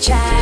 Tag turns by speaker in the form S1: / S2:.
S1: try.